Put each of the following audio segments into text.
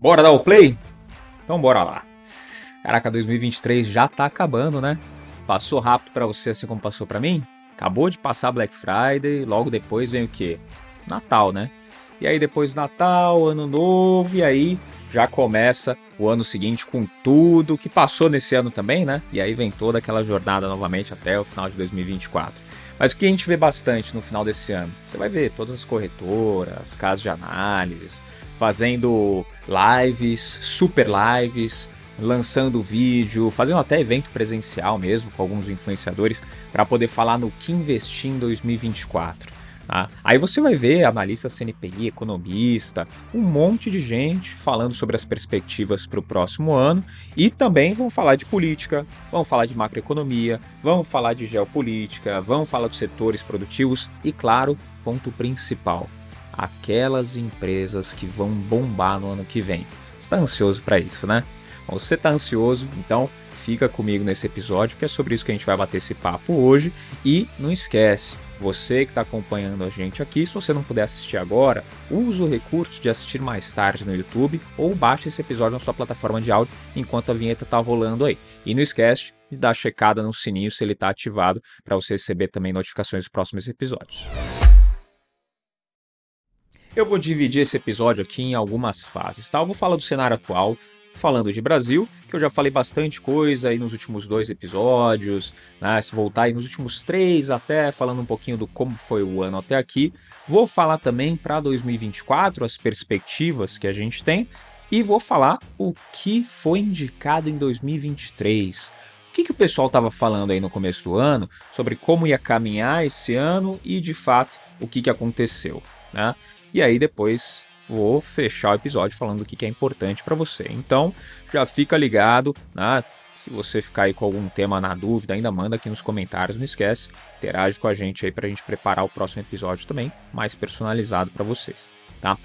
Bora dar o play? Então bora lá. Caraca, 2023 já tá acabando, né? Passou rápido para você assim como passou para mim? Acabou de passar Black Friday, logo depois vem o quê? Natal, né? E aí depois Natal, Ano Novo, e aí já começa o ano seguinte com tudo que passou nesse ano também, né? E aí vem toda aquela jornada novamente até o final de 2024. Mas o que a gente vê bastante no final desse ano? Você vai ver todas as corretoras, casas de análises, fazendo lives, super lives, lançando vídeo, fazendo até evento presencial mesmo com alguns influenciadores para poder falar no que investir em 2024. Tá? Aí você vai ver analista CNPI, economista, um monte de gente falando sobre as perspectivas para o próximo ano e também vão falar de política, vão falar de macroeconomia, vão falar de geopolítica, vão falar dos setores produtivos e, claro, ponto principal, aquelas empresas que vão bombar no ano que vem. Está ansioso para isso, né? Bom, você está ansioso, então fica comigo nesse episódio, que é sobre isso que a gente vai bater esse papo hoje. E não esquece, você que está acompanhando a gente aqui, se você não puder assistir agora, use o recurso de assistir mais tarde no YouTube ou baixe esse episódio na sua plataforma de áudio enquanto a vinheta está rolando aí. E não esquece de dar checada no sininho se ele está ativado para você receber também notificações dos próximos episódios. Eu vou dividir esse episódio aqui em algumas fases, tá? Eu vou falar do cenário atual, falando de Brasil, que eu já falei bastante coisa aí nos últimos dois episódios, né? Se voltar aí nos últimos três até, falando um pouquinho do como foi o ano até aqui. Vou falar também para 2024, as perspectivas que a gente tem, e vou falar o que foi indicado em 2023. O que, que o pessoal estava falando aí no começo do ano sobre como ia caminhar esse ano e de fato o que, que aconteceu. Né? E aí depois vou fechar o episódio falando o que é importante para você. Então já fica ligado, né? Se você ficar aí com algum tema na dúvida, ainda manda aqui nos comentários, não esquece, interage com a gente aí para a gente preparar o próximo episódio também, mais personalizado para vocês, tá?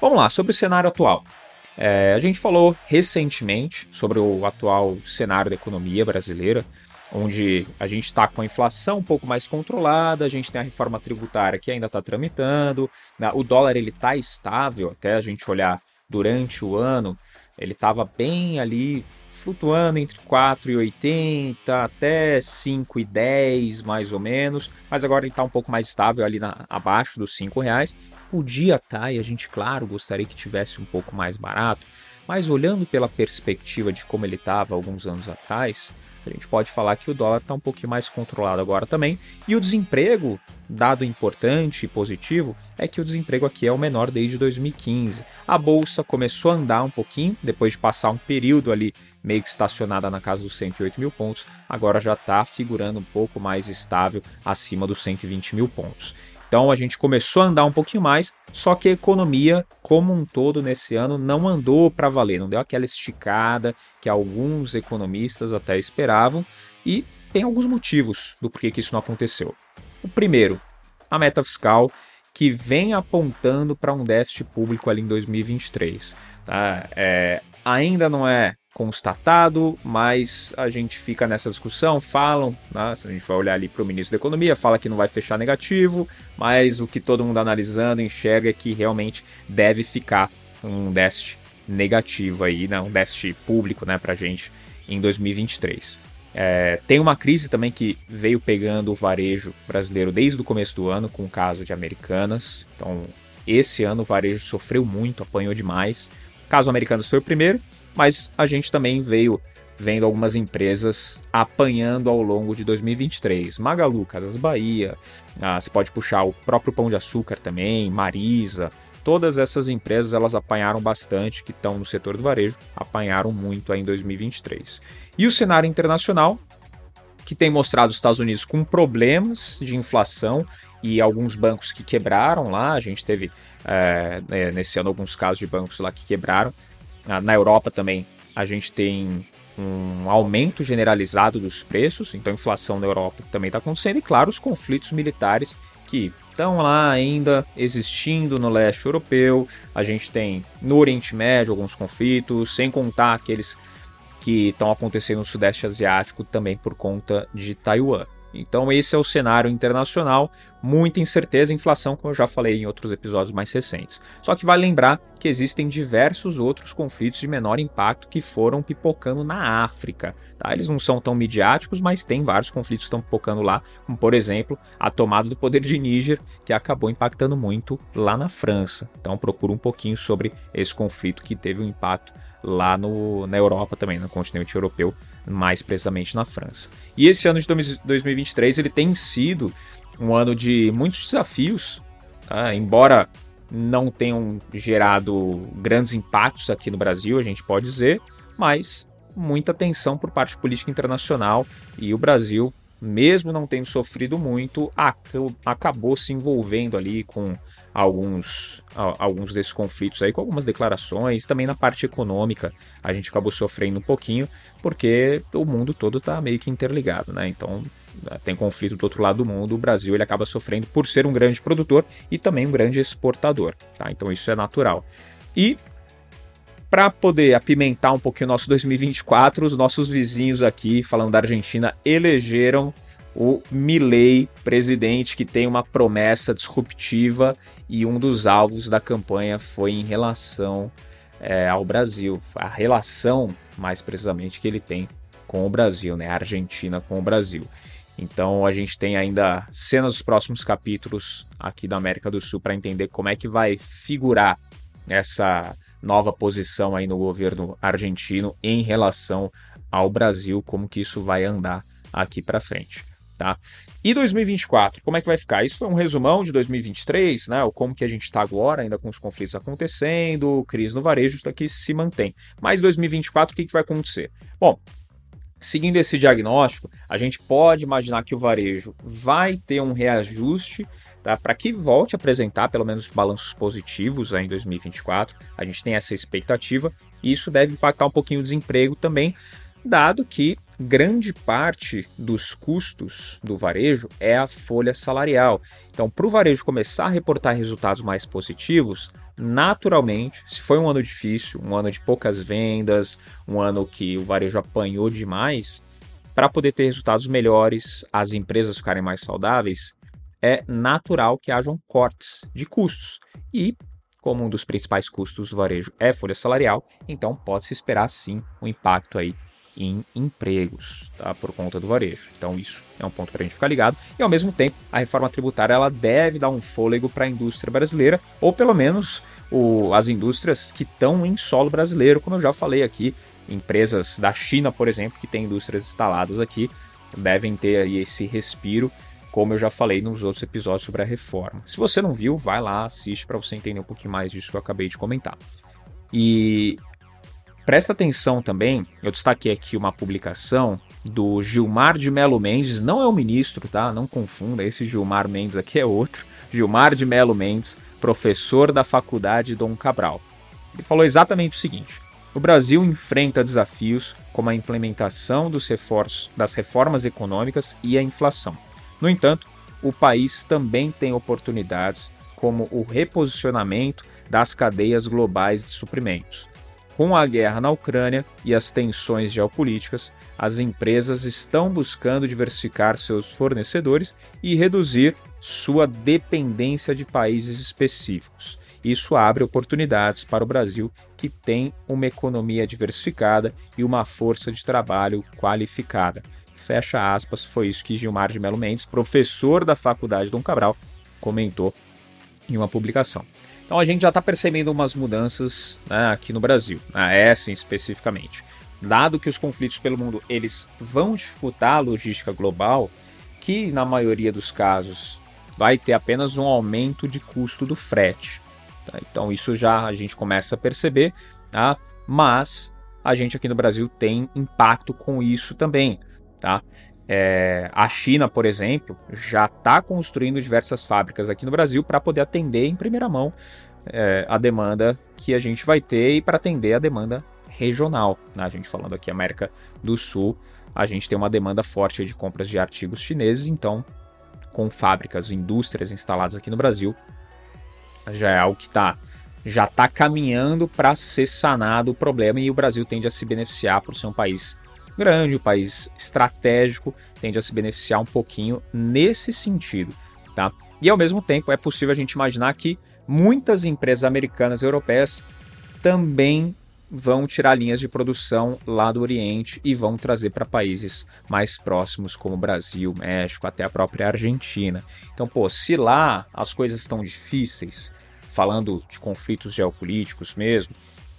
Vamos lá, sobre o cenário atual. É, a gente falou recentemente sobre o atual cenário da economia brasileira, onde a gente está com a inflação um pouco mais controlada, a gente tem a reforma tributária que ainda está tramitando, né? o dólar ele está estável, até a gente olhar durante o ano, ele estava bem ali flutuando entre 4,80 até 5,10 mais ou menos, mas agora ele está um pouco mais estável ali na, abaixo dos 5 reais. Podia estar, tá, e a gente, claro, gostaria que tivesse um pouco mais barato, mas olhando pela perspectiva de como ele estava alguns anos atrás, a gente pode falar que o dólar está um pouquinho mais controlado agora também. E o desemprego, dado importante e positivo, é que o desemprego aqui é o menor desde 2015. A bolsa começou a andar um pouquinho, depois de passar um período ali meio que estacionada na casa dos 108 mil pontos, agora já está figurando um pouco mais estável acima dos 120 mil pontos. Então a gente começou a andar um pouquinho mais, só que a economia como um todo nesse ano não andou para valer, não deu aquela esticada que alguns economistas até esperavam e tem alguns motivos do porquê que isso não aconteceu. O primeiro, a meta fiscal que vem apontando para um déficit público ali em 2023. Tá? É, ainda não é constatado, mas a gente fica nessa discussão, falam, né, a gente for olhar ali para o ministro da Economia, fala que não vai fechar negativo, mas o que todo mundo analisando enxerga é que realmente deve ficar um déficit negativo aí, né, um déficit público né, para a gente em 2023. É, tem uma crise também que veio pegando o varejo brasileiro desde o começo do ano, com o caso de Americanas. Então, esse ano o varejo sofreu muito, apanhou demais. O caso Americanas foi o primeiro, mas a gente também veio vendo algumas empresas apanhando ao longo de 2023. Magalu, Casas Bahia, ah, você pode puxar o próprio Pão de Açúcar também, Marisa, todas essas empresas elas apanharam bastante, que estão no setor do varejo, apanharam muito aí em 2023. E o cenário internacional, que tem mostrado os Estados Unidos com problemas de inflação e alguns bancos que quebraram lá, a gente teve é, nesse ano alguns casos de bancos lá que quebraram, na Europa também a gente tem um aumento generalizado dos preços, então inflação na Europa também está acontecendo, e claro, os conflitos militares que estão lá ainda existindo no leste europeu, a gente tem no Oriente Médio alguns conflitos, sem contar aqueles que estão acontecendo no Sudeste Asiático também por conta de Taiwan. Então esse é o cenário internacional, muita incerteza, inflação, como eu já falei em outros episódios mais recentes. Só que vale lembrar que existem diversos outros conflitos de menor impacto que foram pipocando na África. Tá? Eles não são tão midiáticos, mas tem vários conflitos que estão pipocando lá, como por exemplo a tomada do poder de Níger, que acabou impactando muito lá na França. Então procura um pouquinho sobre esse conflito que teve um impacto lá no, na Europa também, no continente europeu, mais precisamente na França. E esse ano de 2023 ele tem sido um ano de muitos desafios, tá? embora não tenham gerado grandes impactos aqui no Brasil, a gente pode dizer, mas muita tensão por parte política internacional e o Brasil, mesmo não tendo sofrido muito, acabou se envolvendo ali com alguns, alguns desses conflitos aí, com algumas declarações, também na parte econômica a gente acabou sofrendo um pouquinho, porque o mundo todo está meio que interligado, né? Então tem conflito do outro lado do mundo, o Brasil ele acaba sofrendo por ser um grande produtor e também um grande exportador, tá? Então isso é natural. E para poder apimentar um pouquinho o nosso 2024, os nossos vizinhos aqui, falando da Argentina, elegeram o Milley, presidente que tem uma promessa disruptiva e um dos alvos da campanha foi em relação é, ao Brasil, a relação mais precisamente que ele tem com o Brasil, né, a Argentina com o Brasil. Então a gente tem ainda cenas dos próximos capítulos aqui da América do Sul para entender como é que vai figurar essa nova posição aí no governo argentino em relação ao Brasil, como que isso vai andar aqui para frente. Tá? E 2024, como é que vai ficar? Isso foi um resumão de 2023, né? O como que a gente está agora, ainda com os conflitos acontecendo, crise no varejo, isso aqui se mantém. Mas 2024, o que, que vai acontecer? Bom, seguindo esse diagnóstico, a gente pode imaginar que o varejo vai ter um reajuste tá? para que volte a apresentar pelo menos balanços positivos em 2024. A gente tem essa expectativa e isso deve impactar um pouquinho o desemprego também, dado que grande parte dos custos do varejo é a folha salarial. Então, para o varejo começar a reportar resultados mais positivos, naturalmente, se foi um ano difícil, um ano de poucas vendas, um ano que o varejo apanhou demais, para poder ter resultados melhores, as empresas ficarem mais saudáveis, é natural que hajam cortes de custos. E, como um dos principais custos do varejo é folha salarial, então pode-se esperar sim um impacto aí em empregos, tá? Por conta do varejo. Então isso é um ponto para a gente ficar ligado. E ao mesmo tempo, a reforma tributária ela deve dar um fôlego para a indústria brasileira, ou pelo menos o, as indústrias que estão em solo brasileiro, como eu já falei aqui, empresas da China, por exemplo, que têm indústrias instaladas aqui, devem ter aí esse respiro, como eu já falei nos outros episódios sobre a reforma. Se você não viu, vai lá, assiste para você entender um pouquinho mais disso que eu acabei de comentar. E Presta atenção também, eu destaquei aqui uma publicação do Gilmar de Melo Mendes, não é o ministro, tá? Não confunda, esse Gilmar Mendes aqui é outro. Gilmar de Melo Mendes, professor da Faculdade Dom Cabral. Ele falou exatamente o seguinte: o Brasil enfrenta desafios como a implementação dos reforços, das reformas econômicas e a inflação. No entanto, o país também tem oportunidades como o reposicionamento das cadeias globais de suprimentos. Com a guerra na Ucrânia e as tensões geopolíticas, as empresas estão buscando diversificar seus fornecedores e reduzir sua dependência de países específicos. Isso abre oportunidades para o Brasil, que tem uma economia diversificada e uma força de trabalho qualificada. Fecha aspas, foi isso que Gilmar de Melo Mendes, professor da Faculdade Dom Cabral, comentou em uma publicação. Então a gente já está percebendo umas mudanças né, aqui no Brasil, a essa especificamente. Dado que os conflitos pelo mundo eles vão dificultar a logística global, que na maioria dos casos vai ter apenas um aumento de custo do frete. Tá? Então isso já a gente começa a perceber, tá? mas a gente aqui no Brasil tem impacto com isso também. Tá? É, a China, por exemplo, já está construindo diversas fábricas aqui no Brasil para poder atender em primeira mão é, a demanda que a gente vai ter e para atender a demanda regional. Né? A gente falando aqui América do Sul, a gente tem uma demanda forte de compras de artigos chineses, então com fábricas, indústrias instaladas aqui no Brasil, já é algo que está já está caminhando para ser sanado o problema e o Brasil tende a se beneficiar por ser um país grande, um país estratégico, tende a se beneficiar um pouquinho nesse sentido, tá? E ao mesmo tempo é possível a gente imaginar que muitas empresas americanas e europeias também vão tirar linhas de produção lá do Oriente e vão trazer para países mais próximos como Brasil, México, até a própria Argentina. Então, pô, se lá as coisas estão difíceis, falando de conflitos geopolíticos mesmo,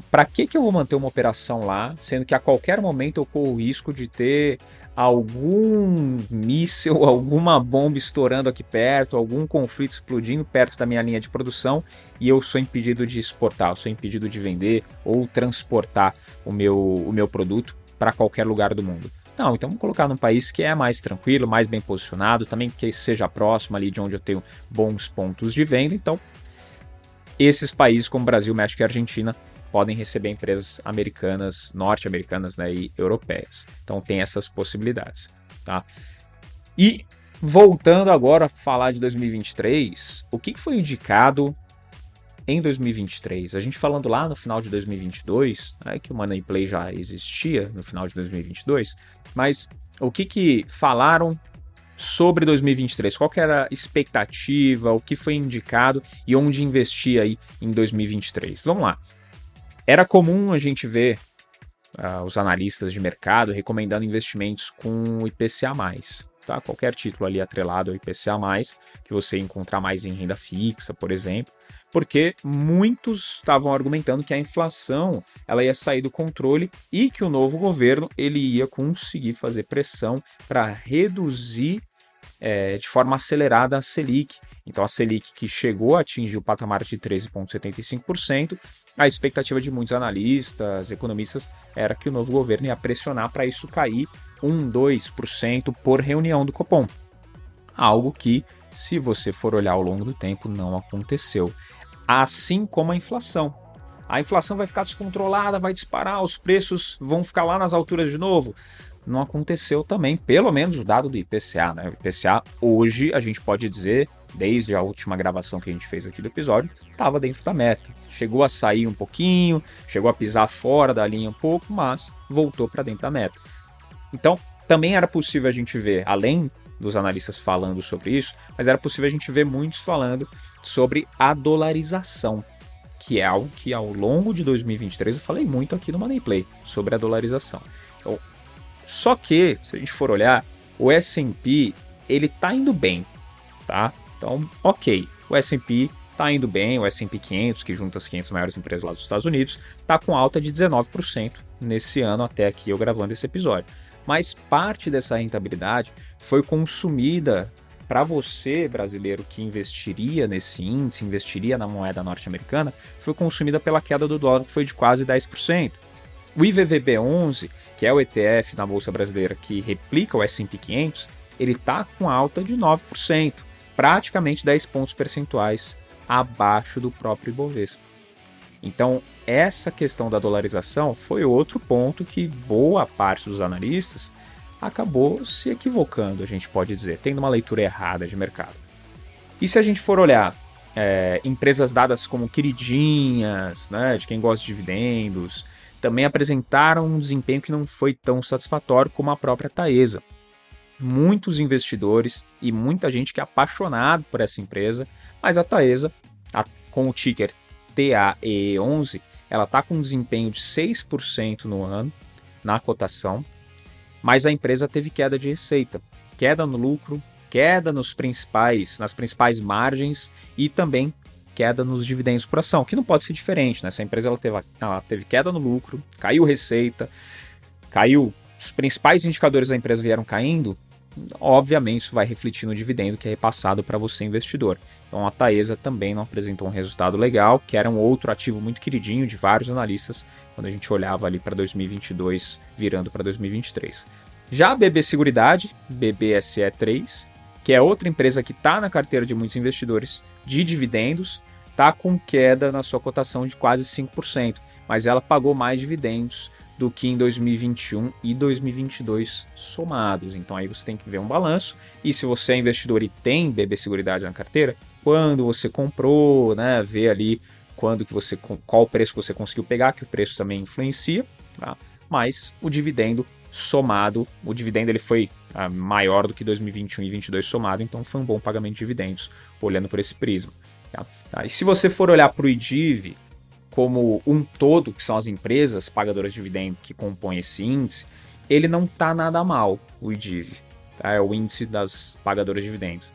para que, que eu vou manter uma operação lá, sendo que a qualquer momento eu corro o risco de ter algum míssil, alguma bomba estourando aqui perto, algum conflito explodindo perto da minha linha de produção e eu sou impedido de exportar, eu sou impedido de vender ou transportar o meu, o meu produto para qualquer lugar do mundo. Não, então vamos colocar num país que é mais tranquilo, mais bem posicionado, também que seja próximo ali de onde eu tenho bons pontos de venda. Então, esses países como Brasil, México e Argentina podem receber empresas americanas, norte-americanas né, e europeias. Então tem essas possibilidades. Tá? E voltando agora a falar de 2023, o que foi indicado em 2023? A gente falando lá no final de 2022, né, que o Money Play já existia no final de 2022, mas o que, que falaram sobre 2023? Qual era a expectativa, o que foi indicado e onde investir aí em 2023? Vamos lá. Era comum a gente ver uh, os analistas de mercado recomendando investimentos com IPCA+, tá? Qualquer título ali atrelado ao IPCA+, que você encontrar mais em renda fixa, por exemplo, porque muitos estavam argumentando que a inflação ela ia sair do controle e que o novo governo ele ia conseguir fazer pressão para reduzir é, de forma acelerada a Selic. Então a Selic que chegou a atingir o patamar de 13,75%, a expectativa de muitos analistas, economistas, era que o novo governo ia pressionar para isso cair 1, 2% por reunião do Copom. Algo que, se você for olhar ao longo do tempo, não aconteceu. Assim como a inflação. A inflação vai ficar descontrolada, vai disparar, os preços vão ficar lá nas alturas de novo não aconteceu também, pelo menos o dado do IPCA. Né? O IPCA, hoje, a gente pode dizer, desde a última gravação que a gente fez aqui do episódio, estava dentro da meta. Chegou a sair um pouquinho, chegou a pisar fora da linha um pouco, mas voltou para dentro da meta. Então, também era possível a gente ver, além dos analistas falando sobre isso, mas era possível a gente ver muitos falando sobre a dolarização, que é algo que ao longo de 2023 eu falei muito aqui no Money Play sobre a dolarização. Então, só que, se a gente for olhar, o S&P, ele tá indo bem, tá? Então, ok, o S&P tá indo bem, o S&P 500, que junta as 500 maiores empresas lá dos Estados Unidos, tá com alta de 19% nesse ano até aqui eu gravando esse episódio. Mas parte dessa rentabilidade foi consumida para você, brasileiro, que investiria nesse índice, investiria na moeda norte-americana, foi consumida pela queda do dólar, que foi de quase 10%. O IVVB11, que é o ETF na bolsa brasileira que replica o S&P 500, ele está com alta de 9%, praticamente 10 pontos percentuais abaixo do próprio Ibovespa. Então, essa questão da dolarização foi outro ponto que boa parte dos analistas acabou se equivocando, a gente pode dizer, tendo uma leitura errada de mercado. E se a gente for olhar é, empresas dadas como queridinhas, né, de quem gosta de dividendos, também apresentaram um desempenho que não foi tão satisfatório como a própria Taesa. Muitos investidores e muita gente que é apaixonado por essa empresa, mas a Taesa, a, com o ticker TAE11, ela está com um desempenho de 6% no ano na cotação, mas a empresa teve queda de receita, queda no lucro, queda nos principais, nas principais margens e também queda nos dividendos por ação, que não pode ser diferente, né? Essa empresa ela teve, ela teve queda no lucro, caiu receita, caiu, os principais indicadores da empresa vieram caindo, obviamente isso vai refletir no dividendo que é repassado para você investidor. Então a Taesa também não apresentou um resultado legal, que era um outro ativo muito queridinho de vários analistas quando a gente olhava ali para 2022 virando para 2023. Já a BB Seguridade, BBSE3, que é outra empresa que está na carteira de muitos investidores de dividendos, está com queda na sua cotação de quase 5%, mas ela pagou mais dividendos do que em 2021 e 2022 somados. Então aí você tem que ver um balanço. E se você é investidor e tem BB Seguridade na carteira, quando você comprou, né, ver ali quando que você qual preço que você conseguiu pegar, que o preço também influencia, tá? mas o dividendo somado, o dividendo ele foi ah, maior do que 2021 e 2022 somado, então foi um bom pagamento de dividendos, olhando por esse prisma. Tá? Tá? E se você for olhar para o IDIV como um todo, que são as empresas pagadoras de dividendo que compõem esse índice, ele não está nada mal, o IDIV. Tá? É o índice das pagadoras de dividendos.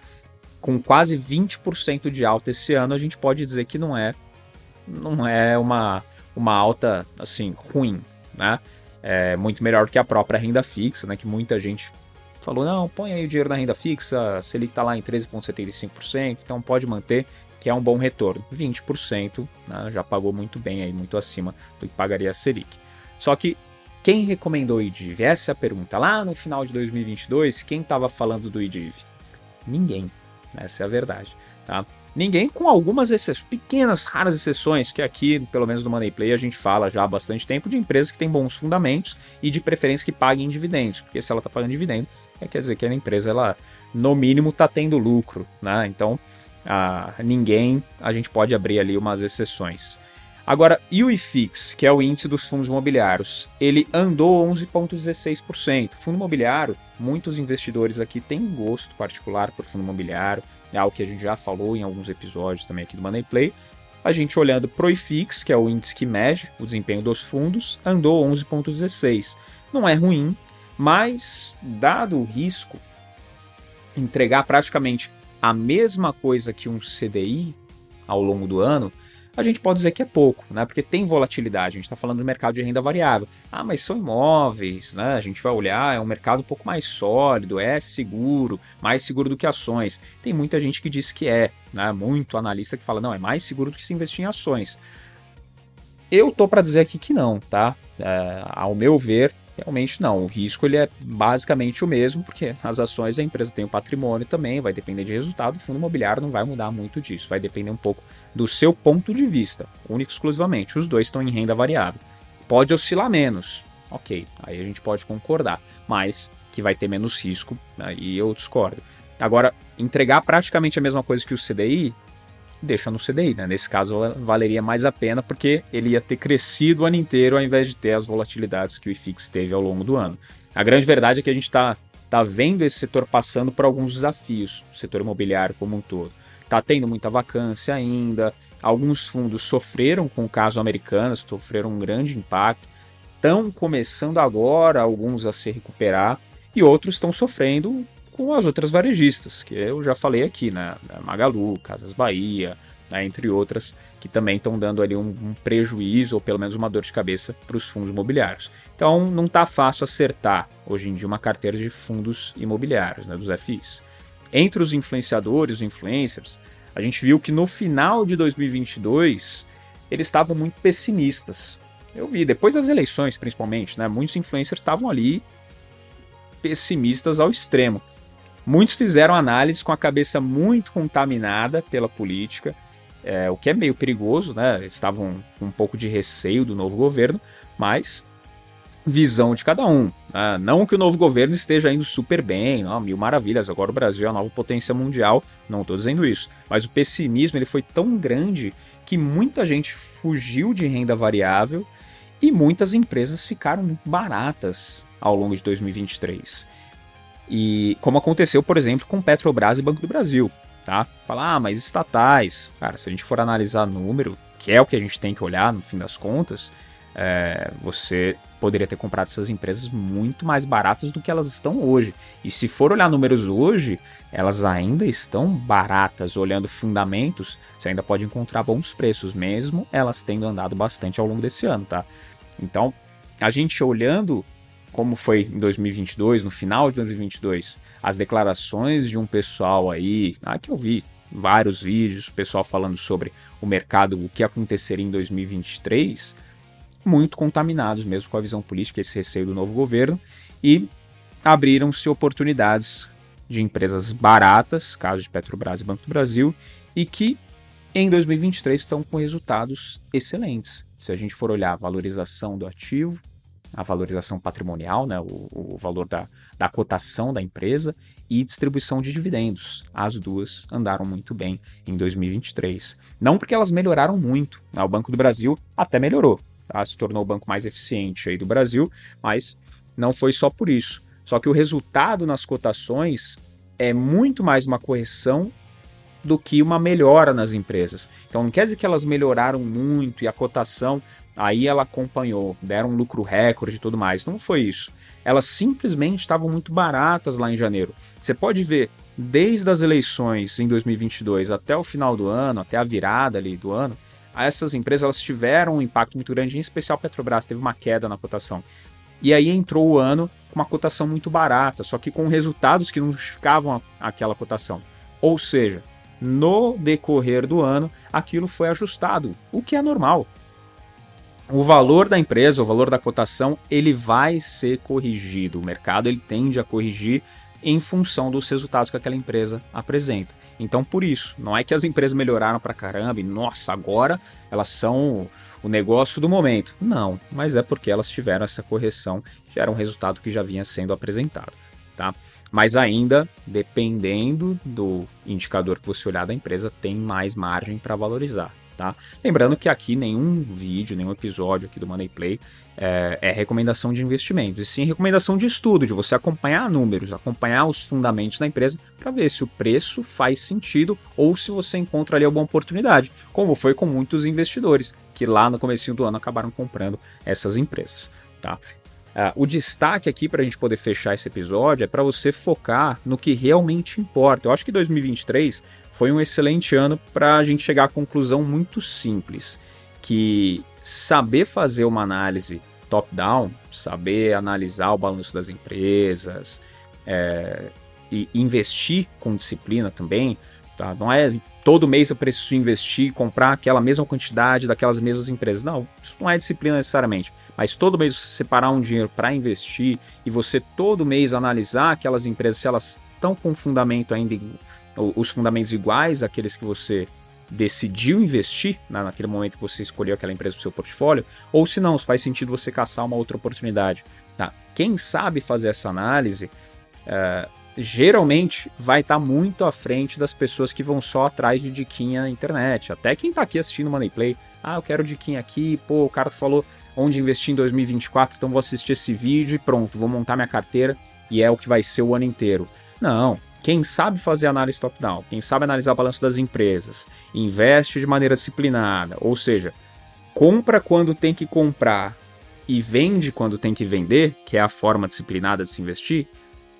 Com quase 20% de alta esse ano, a gente pode dizer que não é não é uma, uma alta assim ruim, né? É muito melhor que a própria renda fixa, né? Que muita gente falou, não, põe aí o dinheiro na renda fixa, se ele está lá em 13,75%, então pode manter, que é um bom retorno. 20% né, já pagou muito bem, aí, muito acima do que pagaria a Selic. Só que quem recomendou o IDIV? Essa é a pergunta. Lá no final de 2022, quem estava falando do IDIV? Ninguém. Essa é a verdade. Tá? Ninguém, com algumas exceções, pequenas, raras exceções, que aqui, pelo menos no Money Play, a gente fala já há bastante tempo de empresas que têm bons fundamentos e de preferência que paguem dividendos, porque se ela está pagando dividendo, é, quer dizer que a empresa, ela, no mínimo, está tendo lucro, né? Então, a, ninguém, a gente pode abrir ali umas exceções. Agora, e o IFIX, que é o índice dos fundos imobiliários, ele andou 11,16%. Fundo imobiliário, muitos investidores aqui têm gosto particular por fundo imobiliário, é algo que a gente já falou em alguns episódios também aqui do Money Play. A gente olhando para o IFIX, que é o índice que mede o desempenho dos fundos, andou 11,16%. Não é ruim, mas dado o risco, entregar praticamente a mesma coisa que um CDI ao longo do ano, a gente pode dizer que é pouco, né? Porque tem volatilidade. A gente está falando do mercado de renda variável. Ah, mas são imóveis, né? A gente vai olhar, é um mercado um pouco mais sólido, é seguro, mais seguro do que ações. Tem muita gente que diz que é, né? Muito analista que fala, não, é mais seguro do que se investir em ações. Eu tô para dizer aqui que não, tá? É, ao meu ver, Realmente não, o risco ele é basicamente o mesmo, porque as ações a empresa tem o patrimônio também, vai depender de resultado, o fundo imobiliário não vai mudar muito disso, vai depender um pouco do seu ponto de vista, único exclusivamente. Os dois estão em renda variável. Pode oscilar menos, ok, aí a gente pode concordar, mas que vai ter menos risco, aí eu discordo. Agora, entregar praticamente a mesma coisa que o CDI, deixa no CDI, né? Nesse caso valeria mais a pena porque ele ia ter crescido o ano inteiro ao invés de ter as volatilidades que o IFIX teve ao longo do ano. A grande verdade é que a gente está tá vendo esse setor passando por alguns desafios, o setor imobiliário como um todo. Está tendo muita vacância ainda, alguns fundos sofreram com o caso americano, sofreram um grande impacto, estão começando agora alguns a se recuperar e outros estão sofrendo com as outras varejistas, que eu já falei aqui, né? Magalu, Casas Bahia, né? entre outras, que também estão dando ali um, um, prejuízo ou pelo menos uma dor de cabeça para os fundos imobiliários. Então não está fácil acertar hoje em dia uma carteira de fundos imobiliários, né? dos FIs. Entre os influenciadores, os influencers, a gente viu que no final de 2022 eles estavam muito pessimistas. Eu vi, depois das eleições principalmente, né? Muitos influencers estavam ali pessimistas ao extremo. Muitos fizeram análises com a cabeça muito contaminada pela política, é, o que é meio perigoso, né? Estavam com um pouco de receio do novo governo, mas visão de cada um. Né? Não que o novo governo esteja indo super bem, não, mil maravilhas, agora o Brasil é a nova potência mundial, não estou dizendo isso. Mas o pessimismo ele foi tão grande que muita gente fugiu de renda variável e muitas empresas ficaram baratas ao longo de 2023. E como aconteceu, por exemplo, com Petrobras e Banco do Brasil, tá? Falar, ah, mas estatais. Cara, se a gente for analisar número, que é o que a gente tem que olhar no fim das contas, é, você poderia ter comprado essas empresas muito mais baratas do que elas estão hoje. E se for olhar números hoje, elas ainda estão baratas. Olhando fundamentos, você ainda pode encontrar bons preços, mesmo elas tendo andado bastante ao longo desse ano, tá? Então, a gente olhando como foi em 2022, no final de 2022, as declarações de um pessoal aí, ah, que eu vi vários vídeos, pessoal falando sobre o mercado, o que aconteceria em 2023, muito contaminados mesmo com a visão política, esse receio do novo governo, e abriram-se oportunidades de empresas baratas, caso de Petrobras e Banco do Brasil, e que em 2023 estão com resultados excelentes. Se a gente for olhar a valorização do ativo, a valorização patrimonial, né, o, o valor da, da cotação da empresa e distribuição de dividendos. As duas andaram muito bem em 2023. Não porque elas melhoraram muito, né, o Banco do Brasil até melhorou, tá, se tornou o banco mais eficiente aí do Brasil, mas não foi só por isso. Só que o resultado nas cotações é muito mais uma correção do que uma melhora nas empresas. Então não quer dizer que elas melhoraram muito e a cotação aí ela acompanhou, deram um lucro recorde e tudo mais. Não foi isso. Elas simplesmente estavam muito baratas lá em janeiro. Você pode ver desde as eleições em 2022 até o final do ano, até a virada ali do ano, essas empresas elas tiveram um impacto muito grande, em especial a Petrobras teve uma queda na cotação. E aí entrou o ano com uma cotação muito barata, só que com resultados que não justificavam aquela cotação. Ou seja, no decorrer do ano, aquilo foi ajustado, o que é normal. O valor da empresa, o valor da cotação, ele vai ser corrigido. O mercado ele tende a corrigir em função dos resultados que aquela empresa apresenta. Então, por isso, não é que as empresas melhoraram para caramba e, nossa, agora elas são o negócio do momento. Não, mas é porque elas tiveram essa correção, que era um resultado que já vinha sendo apresentado. Tá? Mas ainda, dependendo do indicador que você olhar da empresa, tem mais margem para valorizar tá? Lembrando que aqui nenhum vídeo, nenhum episódio aqui do Money Play é, é, recomendação de investimentos, e sim recomendação de estudo, de você acompanhar números, acompanhar os fundamentos da empresa para ver se o preço faz sentido ou se você encontra ali alguma oportunidade, como foi com muitos investidores que lá no começo do ano acabaram comprando essas empresas, tá? Uh, o destaque aqui para a gente poder fechar esse episódio é para você focar no que realmente importa. Eu acho que 2023 foi um excelente ano para a gente chegar à conclusão muito simples, que saber fazer uma análise top-down, saber analisar o balanço das empresas é, e investir com disciplina também, tá? não é todo mês eu preciso investir, comprar aquela mesma quantidade daquelas mesmas empresas. Não, isso não é disciplina necessariamente. Mas todo mês você separar um dinheiro para investir e você todo mês analisar aquelas empresas se elas estão com fundamento ainda os fundamentos iguais àqueles que você decidiu investir naquele momento que você escolheu aquela empresa para o seu portfólio, ou se não, faz sentido você caçar uma outra oportunidade. Tá? Quem sabe fazer essa análise uh, geralmente vai estar tá muito à frente das pessoas que vão só atrás de diquinha na internet. Até quem está aqui assistindo Money Play, ah, eu quero diquinha aqui, pô, o cara falou onde investir em 2024, então vou assistir esse vídeo e pronto, vou montar minha carteira e é o que vai ser o ano inteiro. Não, quem sabe fazer análise top-down, quem sabe analisar o balanço das empresas, investe de maneira disciplinada, ou seja, compra quando tem que comprar e vende quando tem que vender, que é a forma disciplinada de se investir,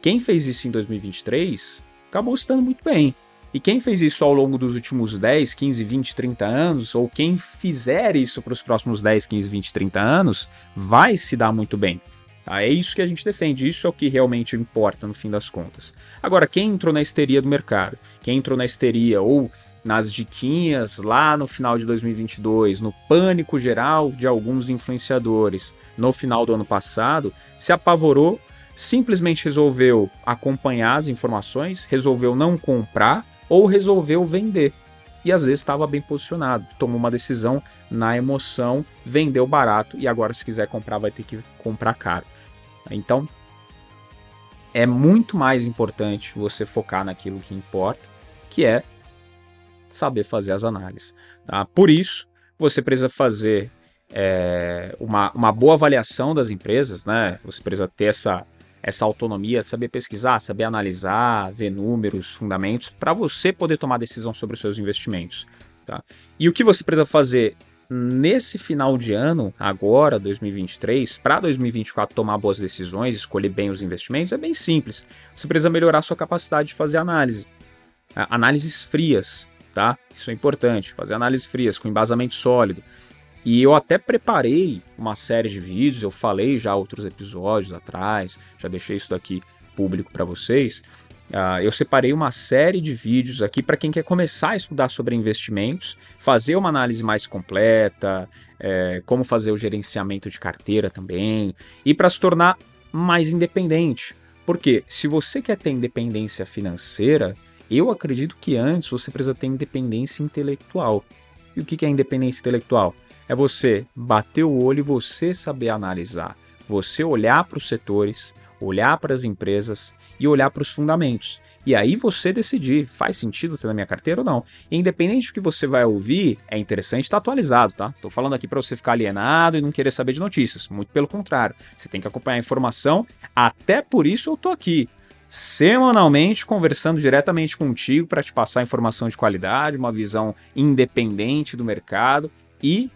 quem fez isso em 2023 acabou se dando muito bem. E quem fez isso ao longo dos últimos 10, 15, 20, 30 anos, ou quem fizer isso para os próximos 10, 15, 20, 30 anos, vai se dar muito bem. Tá? É isso que a gente defende, isso é o que realmente importa no fim das contas. Agora, quem entrou na histeria do mercado, quem entrou na histeria ou nas diquinhas lá no final de 2022, no pânico geral de alguns influenciadores no final do ano passado, se apavorou, simplesmente resolveu acompanhar as informações, resolveu não comprar ou resolveu vender. E às vezes estava bem posicionado, tomou uma decisão na emoção, vendeu barato e agora se quiser comprar vai ter que comprar caro. Então, é muito mais importante você focar naquilo que importa, que é saber fazer as análises. Tá? Por isso, você precisa fazer é, uma, uma boa avaliação das empresas, né? Você precisa ter essa, essa autonomia, saber pesquisar, saber analisar, ver números, fundamentos, para você poder tomar decisão sobre os seus investimentos. Tá? E o que você precisa fazer nesse final de ano, agora, 2023, para 2024 tomar boas decisões, escolher bem os investimentos, é bem simples. Você precisa melhorar sua capacidade de fazer análise. Análises frias, tá? Isso é importante, fazer análises frias, com embasamento sólido. E eu até preparei uma série de vídeos, eu falei já outros episódios atrás, já deixei isso daqui público para vocês, Uh, eu separei uma série de vídeos aqui para quem quer começar a estudar sobre investimentos, fazer uma análise mais completa, é, como fazer o gerenciamento de carteira também, e para se tornar mais independente. Porque se você quer ter independência financeira, eu acredito que antes você precisa ter independência intelectual. E o que é independência intelectual? É você bater o olho e você saber analisar, você olhar para os setores, olhar para as empresas e olhar para os fundamentos. E aí você decidir, faz sentido ter na minha carteira ou não. E independente do que você vai ouvir, é interessante estar atualizado, tá? Tô falando aqui para você ficar alienado e não querer saber de notícias. Muito pelo contrário, você tem que acompanhar a informação. Até por isso eu tô aqui semanalmente conversando diretamente contigo para te passar informação de qualidade, uma visão independente do mercado e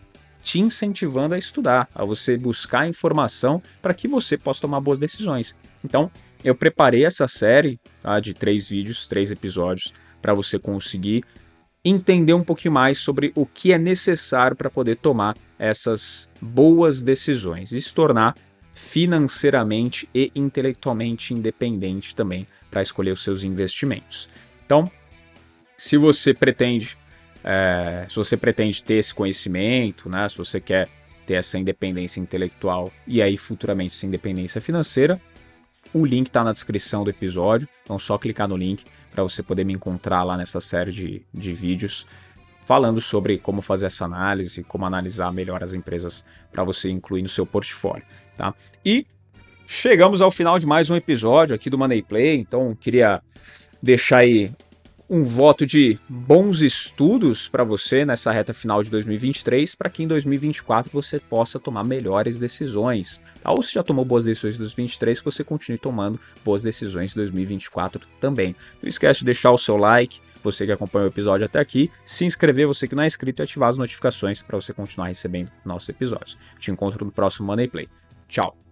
te incentivando a estudar, a você buscar informação para que você possa tomar boas decisões. Então, eu preparei essa série tá, de três vídeos, três episódios, para você conseguir entender um pouquinho mais sobre o que é necessário para poder tomar essas boas decisões e se tornar financeiramente e intelectualmente independente também para escolher os seus investimentos. Então, se você pretende é, se você pretende ter esse conhecimento, né, se você quer ter essa independência intelectual e aí futuramente essa independência financeira, o link está na descrição do episódio, então só clicar no link para você poder me encontrar lá nessa série de, de vídeos falando sobre como fazer essa análise, como analisar melhor as empresas para você incluir no seu portfólio. Tá? E chegamos ao final de mais um episódio aqui do Money Play, então queria deixar aí um voto de bons estudos para você nessa reta final de 2023, para que em 2024 você possa tomar melhores decisões. Tá? Ou se já tomou boas decisões em 2023, que você continue tomando boas decisões em 2024 também. Não esquece de deixar o seu like, você que acompanha o episódio até aqui, se inscrever, você que não é inscrito, e ativar as notificações para você continuar recebendo nossos episódios. Te encontro no próximo Money Play. Tchau!